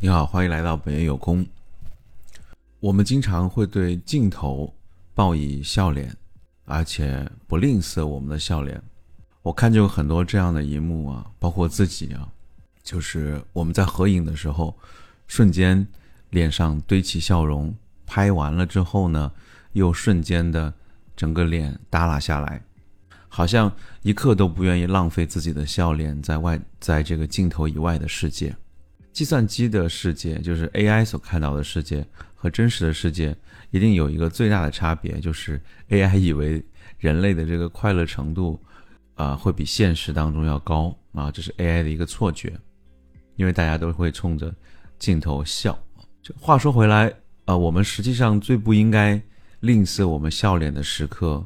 你好，欢迎来到本夜有空。我们经常会对镜头报以笑脸，而且不吝啬我们的笑脸。我看见有很多这样的一幕啊，包括自己啊，就是我们在合影的时候，瞬间脸上堆起笑容，拍完了之后呢，又瞬间的整个脸耷拉下来，好像一刻都不愿意浪费自己的笑脸在外，在这个镜头以外的世界。计算机的世界，就是 AI 所看到的世界和真实的世界，一定有一个最大的差别，就是 AI 以为人类的这个快乐程度，啊，会比现实当中要高啊，这是 AI 的一个错觉，因为大家都会冲着镜头笑。就话说回来，啊，我们实际上最不应该吝啬我们笑脸的时刻，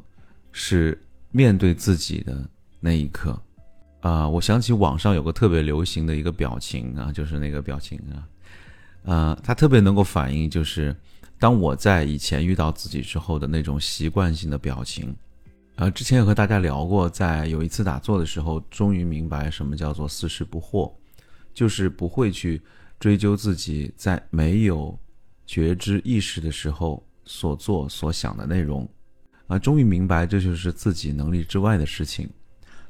是面对自己的那一刻。啊，我想起网上有个特别流行的一个表情啊，就是那个表情啊，呃，它特别能够反映，就是当我在以前遇到自己之后的那种习惯性的表情。呃，之前也和大家聊过，在有一次打坐的时候，终于明白什么叫做四事不惑，就是不会去追究自己在没有觉知意识的时候所做所想的内容，啊，终于明白这就是自己能力之外的事情。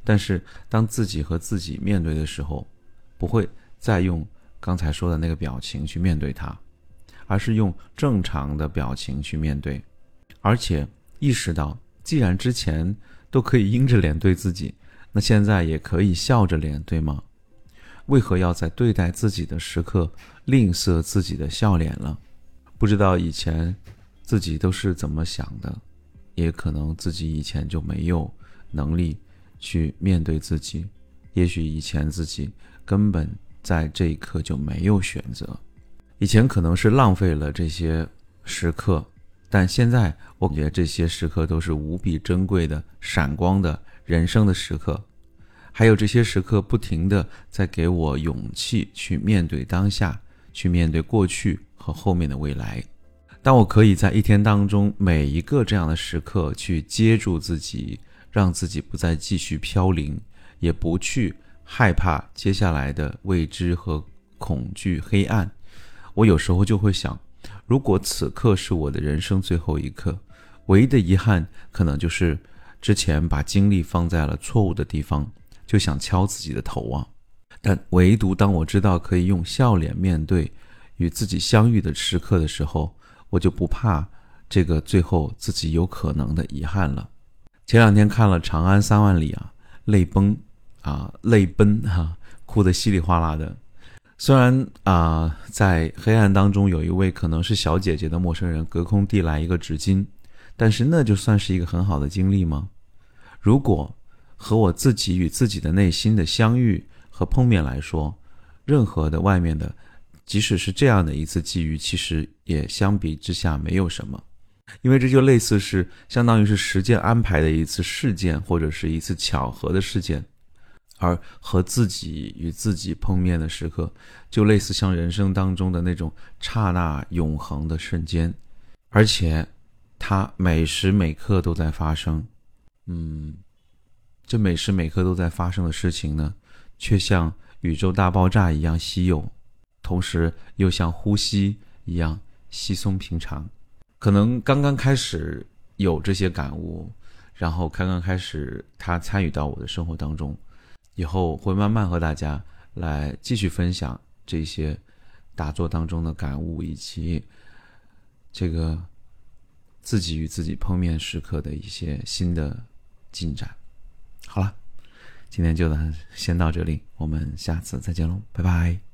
但是，当自己和自己面对的时候，不会再用刚才说的那个表情去面对它，而是用正常的表情去面对，而且意识到，既然之前都可以阴着脸对自己，那现在也可以笑着脸，对吗？为何要在对待自己的时刻吝啬自己的笑脸了？不知道以前自己都是怎么想的，也可能自己以前就没有能力。去面对自己，也许以前自己根本在这一刻就没有选择，以前可能是浪费了这些时刻，但现在我觉得这些时刻都是无比珍贵的、闪光的人生的时刻，还有这些时刻不停的在给我勇气去面对当下，去面对过去和后面的未来。当我可以在一天当中每一个这样的时刻去接住自己。让自己不再继续飘零，也不去害怕接下来的未知和恐惧、黑暗。我有时候就会想，如果此刻是我的人生最后一刻，唯一的遗憾可能就是之前把精力放在了错误的地方，就想敲自己的头啊。但唯独当我知道可以用笑脸面对与自己相遇的时刻的时候，我就不怕这个最后自己有可能的遗憾了。前两天看了《长安三万里》啊，泪崩啊，泪奔哈，哭得稀里哗啦的。虽然啊，在黑暗当中有一位可能是小姐姐的陌生人隔空递来一个纸巾，但是那就算是一个很好的经历吗？如果和我自己与自己的内心的相遇和碰面来说，任何的外面的，即使是这样的一次际遇，其实也相比之下没有什么。因为这就类似是相当于是时间安排的一次事件，或者是一次巧合的事件，而和自己与自己碰面的时刻，就类似像人生当中的那种刹那永恒的瞬间，而且它每时每刻都在发生。嗯，这每时每刻都在发生的事情呢，却像宇宙大爆炸一样稀有，同时又像呼吸一样稀松平常。可能刚刚开始有这些感悟，然后刚刚开始他参与到我的生活当中，以后会慢慢和大家来继续分享这些打坐当中的感悟，以及这个自己与自己碰面时刻的一些新的进展。好了，今天就先到这里，我们下次再见喽，拜拜。